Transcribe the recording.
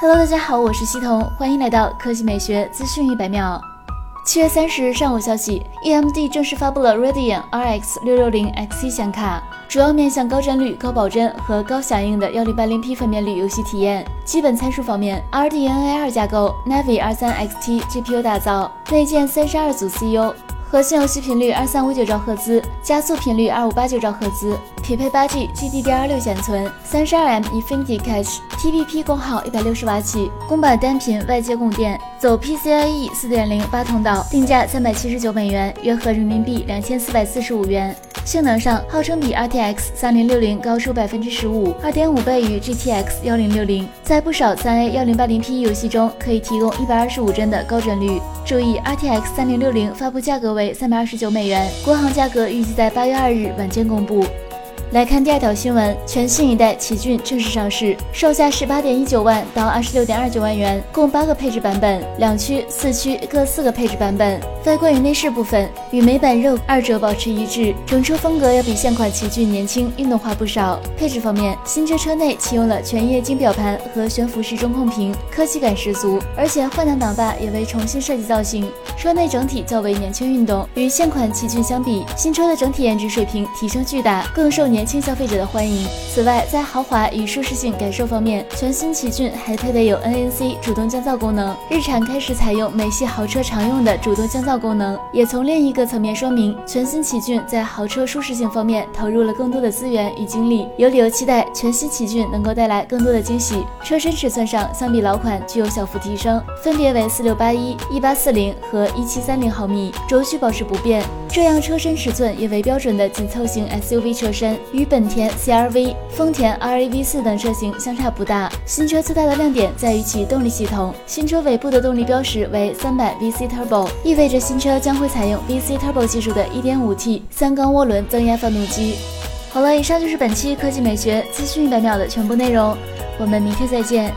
Hello，大家好，我是西彤，欢迎来到科技美学资讯一百秒。七月三十日上午消息，AMD 正式发布了 Radeon RX 六六零 Xe 显卡，主要面向高帧率、高保真和高响应的幺零八零 P 分辨率游戏体验。基本参数方面，RDNA 二架构，Navi 二三 XT GPU 打造，内建三十二组 CU。核心游戏频率二三五九兆赫兹，加速频率二五八九兆赫兹，匹配八 G GDDR6 显存，三十二 M Infinity Cache，TPP 功耗一百六十瓦起，公版单频外接供电，走 PCIe 四点零八通道，定价三百七十九美元，约合人民币两千四百四十五元。性能上，号称比 RTX 三零六零高出百分之十五，二点五倍于 GTX 幺零六零，在不少三 A 幺零八零 P 游戏中可以提供一百二十五帧的高帧率。注意，RTX 三零六零发布价格为三百二十九美元，国行价格预计在八月二日晚间公布。来看第二条新闻，全新一代奇骏正式上市，售价十八点一九万到二十六点二九万元，共八个配置版本，两驱、四驱各四个配置版本。外观与内饰部分与美版 rose 二者保持一致，整车风格要比现款奇骏年轻运动化不少。配置方面，新车车内启用了全液晶表盘和悬浮式中控屏，科技感十足，而且换挡挡把也为重新设计造型，车内整体较为年轻运动。与现款奇骏相比，新车的整体颜值水平提升巨大，更受年。年轻消费者的欢迎。此外，在豪华与舒适性感受方面，全新奇骏还配备有 NNC 主动降噪功能。日产开始采用美系豪车常用的主动降噪功能，也从另一个层面说明全新奇骏在豪车舒适性方面投入了更多的资源与精力。有理由期待全新奇骏能够带来更多的惊喜。车身尺寸上，相比老款具有小幅提升，分别为四六八一、一八四零和一七三零毫米，轴距保持不变。这样车身尺寸也为标准的紧凑型 SUV 车身。与本田 CR-V、丰田 RAV4 等车型相差不大。新车最大的亮点在于其动力系统，新车尾部的动力标识为300 VC Turbo，意味着新车将会采用 VC Turbo 技术的 1.5T 三缸涡轮增压发动机。好了，以上就是本期科技美学资讯一百秒的全部内容，我们明天再见。